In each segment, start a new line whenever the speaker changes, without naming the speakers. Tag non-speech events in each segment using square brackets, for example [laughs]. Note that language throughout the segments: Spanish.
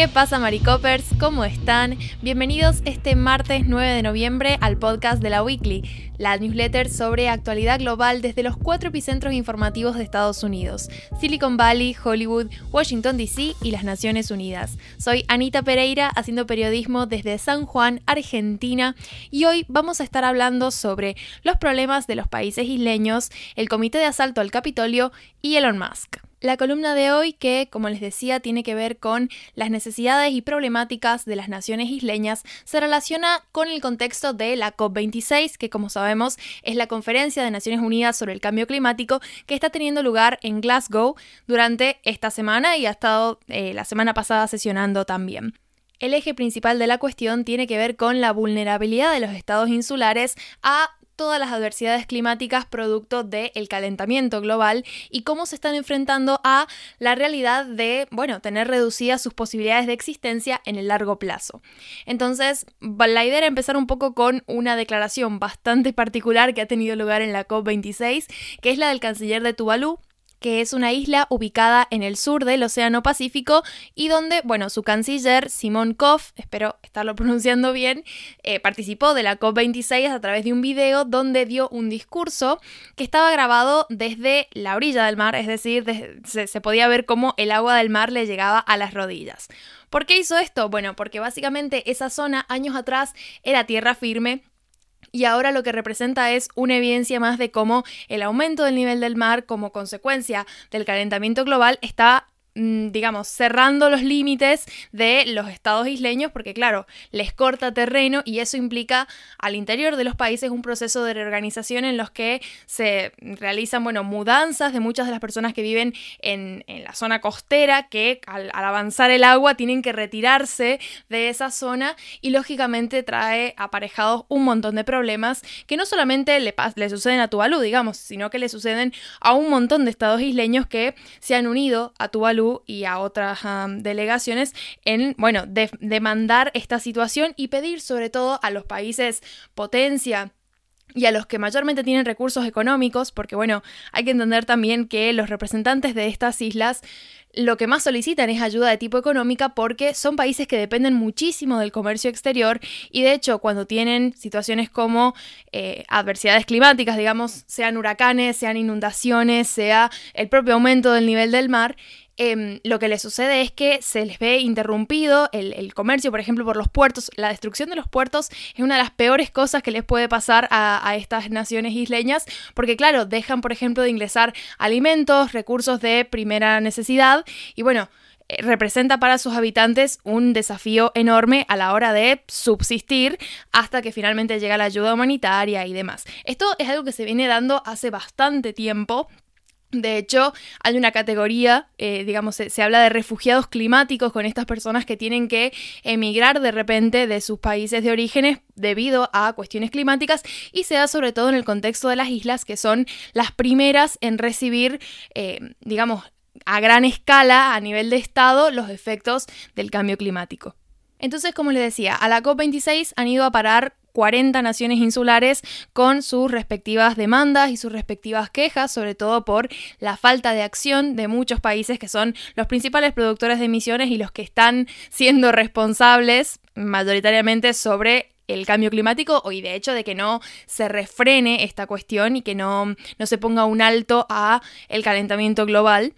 ¿Qué pasa, Maricopers? ¿Cómo están? Bienvenidos este martes 9 de noviembre al podcast de la Weekly, la newsletter sobre actualidad global desde los cuatro epicentros informativos de Estados Unidos: Silicon Valley, Hollywood, Washington DC y las Naciones Unidas. Soy Anita Pereira, haciendo periodismo desde San Juan, Argentina, y hoy vamos a estar hablando sobre los problemas de los países isleños, el Comité de Asalto al Capitolio y Elon Musk. La columna de hoy que, como les decía, tiene que ver con las necesidades y problemáticas de las naciones isleñas, se relaciona con el contexto de la COP26, que como sabemos es la conferencia de Naciones Unidas sobre el cambio climático que está teniendo lugar en Glasgow durante esta semana y ha estado eh, la semana pasada sesionando también. El eje principal de la cuestión tiene que ver con la vulnerabilidad de los estados insulares a todas las adversidades climáticas producto del calentamiento global y cómo se están enfrentando a la realidad de, bueno, tener reducidas sus posibilidades de existencia en el largo plazo. Entonces, la idea era empezar un poco con una declaración bastante particular que ha tenido lugar en la COP26, que es la del canciller de Tuvalu, que es una isla ubicada en el sur del Océano Pacífico y donde, bueno, su canciller, Simon Koff, espero estarlo [laughs] pronunciando bien, eh, participó de la COP26 a través de un video donde dio un discurso que estaba grabado desde la orilla del mar, es decir, se, se podía ver cómo el agua del mar le llegaba a las rodillas. ¿Por qué hizo esto? Bueno, porque básicamente esa zona años atrás era tierra firme y ahora lo que representa es una evidencia más de cómo el aumento del nivel del mar como consecuencia del calentamiento global está digamos, cerrando los límites de los estados isleños, porque claro, les corta terreno y eso implica al interior de los países un proceso de reorganización en los que se realizan, bueno, mudanzas de muchas de las personas que viven en, la zona costera, que al, avanzar el agua tienen que retirarse de esa zona y lógicamente trae aparejados un montón de problemas que no solamente le, le suceden a Tuvalu, digamos, sino que le suceden a un montón de estados isleños que se han unido a Tuvalu y a otras delegaciones en, bueno, demandar esta situación y pedir sobre todo a los países potencia y a los que mayormente tienen recursos económicos, porque bueno, hay que entender también que los representantes de estas islas lo que más solicitan es ayuda de tipo económica porque son países que dependen muchísimo del comercio exterior y de hecho cuando tienen situaciones como eh, adversidades climáticas, digamos, sean huracanes, sean inundaciones, sea el propio aumento del nivel del mar, Em, lo que les sucede es que se les ve interrumpido el, comercio, por ejemplo, por los puertos. La destrucción de los puertos es una de las peores cosas que les puede pasar a, estas naciones isleñas, porque claro, dejan, por ejemplo, de ingresar alimentos, recursos de primera necesidad y bueno, eh, representa para sus habitantes un desafío enorme a la hora de subsistir hasta que finalmente llega la ayuda humanitaria y demás. Esto es algo que se viene dando hace bastante tiempo. De hecho, hay una categoría, eh, digamos, se, habla de refugiados climáticos con estas personas que tienen que emigrar de repente de sus países de orígenes debido a cuestiones climáticas y se da sobre todo en el contexto de las islas que son las primeras en recibir, eh, digamos, a gran escala a nivel de Estado los efectos del cambio climático. Entonces, como les decía, a la COP26 han ido a parar 40 naciones insulares con sus respectivas demandas y sus respectivas quejas, sobre todo por la falta de acción de muchos países que son los principales productores de emisiones y los que están siendo responsables mayoritariamente sobre el cambio climático y de hecho de que no se refrene esta cuestión y que no, no se ponga un alto a el calentamiento global.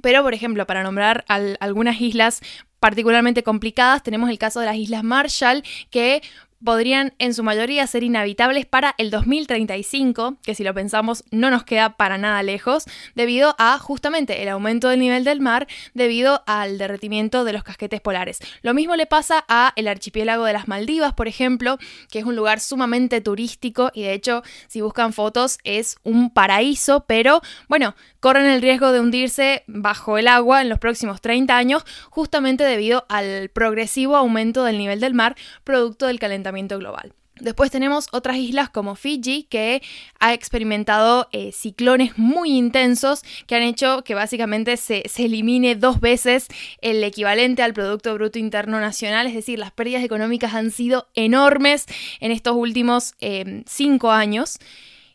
Pero, por ejemplo, para nombrar algunas islas particularmente complicadas, tenemos el caso de las Islas Marshall, que podrían en su mayoría ser inhabitables para el 2035, que si lo pensamos no nos queda para nada lejos, debido a justamente el aumento del nivel del mar debido al derretimiento de los casquetes polares. Lo mismo le pasa a el archipiélago de las Maldivas, por ejemplo, que es un lugar sumamente turístico y de hecho si buscan fotos es un paraíso, pero bueno, corren el riesgo de hundirse bajo el agua en los próximos 30 años justamente debido al progresivo aumento del nivel del mar producto del calentamiento global. Después tenemos otras islas como Fiji, que ha experimentado eh, ciclones muy intensos que han hecho que básicamente se, elimine dos veces el equivalente al Producto Bruto Interno Nacional, es decir, las pérdidas económicas han sido enormes en estos últimos eh, cinco años.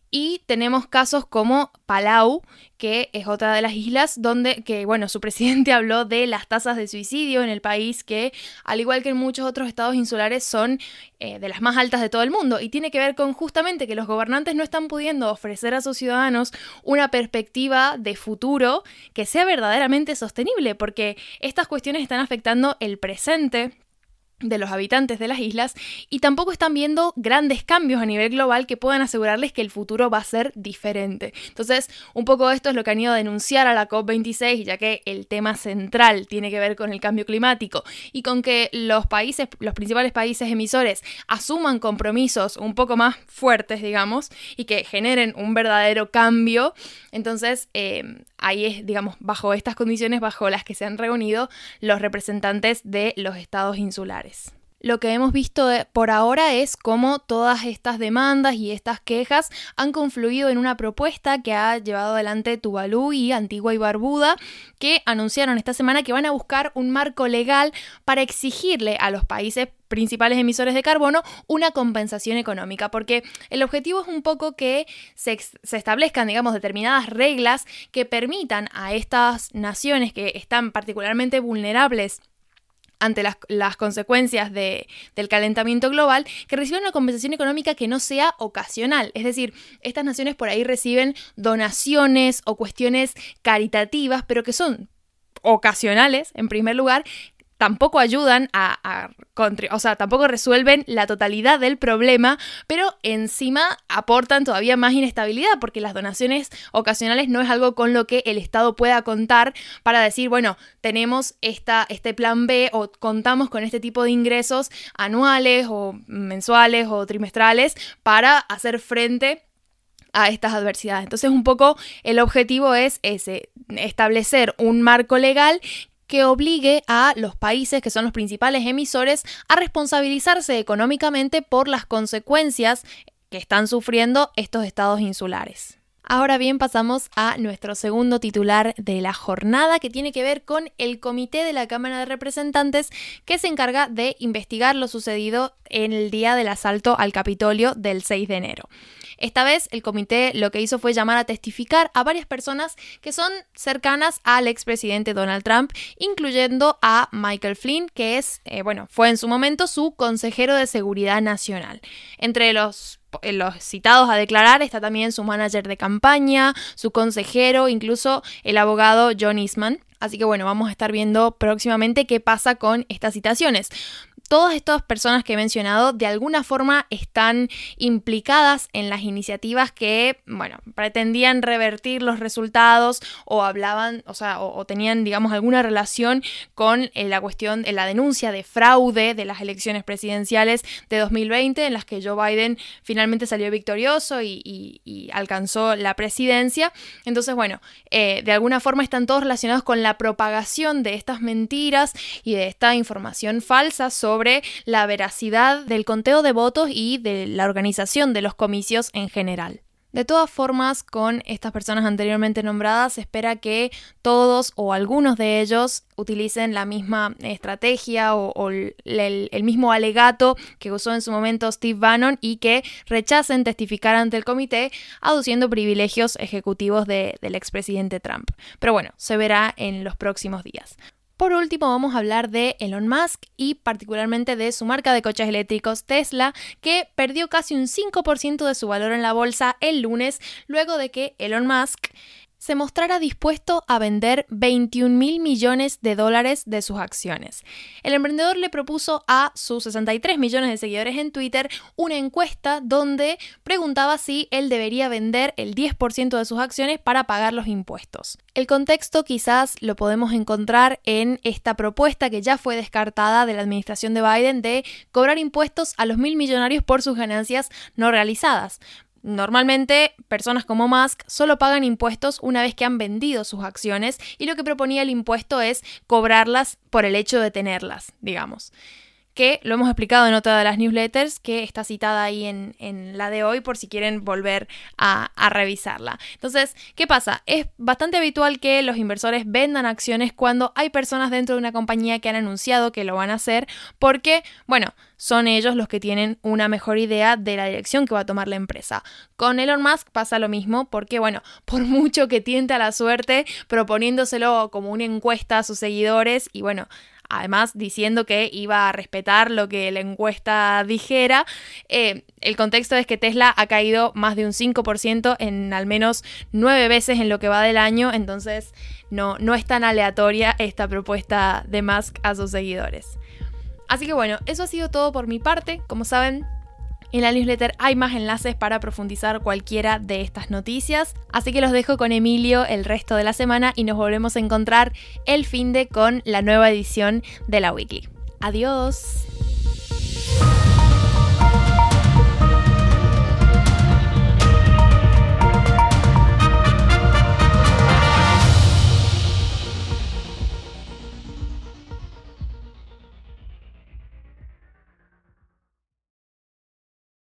Y tenemos casos como Palau, que es otra de las islas donde, que bueno, su presidente [laughs] habló de las tasas de suicidio en el país, que al igual que en muchos otros estados insulares son eh, de las más altas de todo el mundo. Y tiene que ver con justamente que los gobernantes no están pudiendo ofrecer a sus ciudadanos una perspectiva de futuro que sea verdaderamente sostenible, porque estas cuestiones están afectando el presente de los habitantes de las islas y tampoco están viendo grandes cambios a nivel global que puedan asegurarles que el futuro va a ser diferente. Entonces, un poco esto es lo que han ido a denunciar a la COP26, ya que el tema central tiene que ver con el cambio climático y con que los países, los principales países emisores asuman compromisos un poco más fuertes, digamos, y que generen un verdadero cambio. Entonces, eh, ahí es, digamos, bajo estas condiciones bajo las que se han reunido los representantes de los estados insulares. Lo que hemos visto por ahora es cómo todas estas demandas y estas quejas han confluido en una propuesta que ha llevado adelante Tuvalu y Antigua y Barbuda, que anunciaron esta semana que van a buscar un marco legal para exigirle a los países principales emisores de carbono una compensación económica, porque el objetivo es un poco que se, se, establezcan, digamos, determinadas reglas que permitan a estas naciones que están particularmente vulnerables ante las, consecuencias del calentamiento global, que reciban una compensación económica que no sea ocasional. Es decir, estas naciones por ahí reciben donaciones o cuestiones caritativas, pero que son ocasionales, en primer lugar, tampoco ayudan a, o sea, tampoco resuelven la totalidad del problema, pero encima aportan todavía más inestabilidad porque las donaciones ocasionales no es algo con lo que el Estado pueda contar para decir, bueno, tenemos esta, este plan B o contamos con este tipo de ingresos anuales o mensuales o trimestrales para hacer frente a estas adversidades. Entonces, un poco el objetivo es ese, establecer un marco legal que obligue a los países que son los principales emisores a responsabilizarse económicamente por las consecuencias que están sufriendo estos estados insulares. Ahora bien, pasamos a nuestro segundo titular de la jornada que tiene que ver con el Comité de la Cámara de Representantes que se encarga de investigar lo sucedido en el día del asalto al Capitolio del 6 de enero. Esta vez el comité lo que hizo fue llamar a testificar a varias personas que son cercanas al expresidente Donald Trump, incluyendo a Michael Flynn, que es, eh, bueno, fue en su momento su consejero de seguridad nacional. Entre los eh, los citados a declarar está también su manager de campaña, su consejero, incluso el abogado John Eastman. Así que bueno, vamos a estar viendo próximamente qué pasa con estas citaciones todas estas personas que he mencionado de alguna forma están implicadas en las iniciativas que, bueno, pretendían revertir los resultados o hablaban, o o, tenían, digamos, alguna relación con eh, la cuestión, la denuncia de fraude de las elecciones presidenciales de 2020 en las que Joe Biden finalmente salió victorioso y, alcanzó la presidencia. Entonces, bueno, eh, de alguna forma están todos relacionados con la propagación de estas mentiras y de esta información falsa sobre sobre la veracidad del conteo de votos y de la organización de los comicios en general. De todas formas, con estas personas anteriormente nombradas, se espera que todos o algunos de ellos utilicen la misma estrategia o, el, mismo alegato que usó en su momento Steve Bannon y que rechacen testificar ante el comité aduciendo privilegios ejecutivos del expresidente Trump. Pero bueno, se verá en los próximos días. Por último, vamos a hablar de Elon Musk y particularmente de su marca de coches eléctricos Tesla, que perdió casi un 5% de su valor en la bolsa el lunes, luego de que Elon Musk se mostrara dispuesto a vender 21 mil millones de dólares de sus acciones. El emprendedor le propuso a sus 63 millones de seguidores en Twitter una encuesta donde preguntaba si él debería vender el 10% de sus acciones para pagar los impuestos. El contexto quizás lo podemos encontrar en esta propuesta que ya fue descartada de la administración de Biden de cobrar impuestos a los mil millonarios por sus ganancias no realizadas. Normalmente, personas como Musk solo pagan impuestos una vez que han vendido sus acciones y lo que proponía el impuesto es cobrarlas por el hecho de tenerlas, digamos. Que lo hemos explicado en otra de las newsletters, que está citada ahí en, la de hoy por si quieren volver a, a revisarla. Entonces, ¿qué pasa? Es bastante habitual que los inversores vendan acciones cuando hay personas dentro de una compañía que han anunciado que lo van a hacer, porque, bueno, son ellos los que tienen una mejor idea de la dirección que va a tomar la empresa. Con Elon Musk pasa lo mismo porque, bueno, [laughs] por mucho que tienta la suerte proponiéndoselo como una encuesta a sus seguidores y, bueno, además diciendo que iba a respetar lo que la encuesta dijera. Eh, el contexto es que Tesla ha caído más de un 5% en al menos nueve veces en lo que va del año, entonces no, no es tan aleatoria esta propuesta de Musk a sus seguidores. Así que bueno, eso ha sido todo por mi parte. Como saben, en la newsletter hay más enlaces para profundizar cualquiera de estas noticias, así que los dejo con Emilio el resto de la semana y nos volvemos a encontrar el fin de con la nueva edición de la Weekly. Adiós.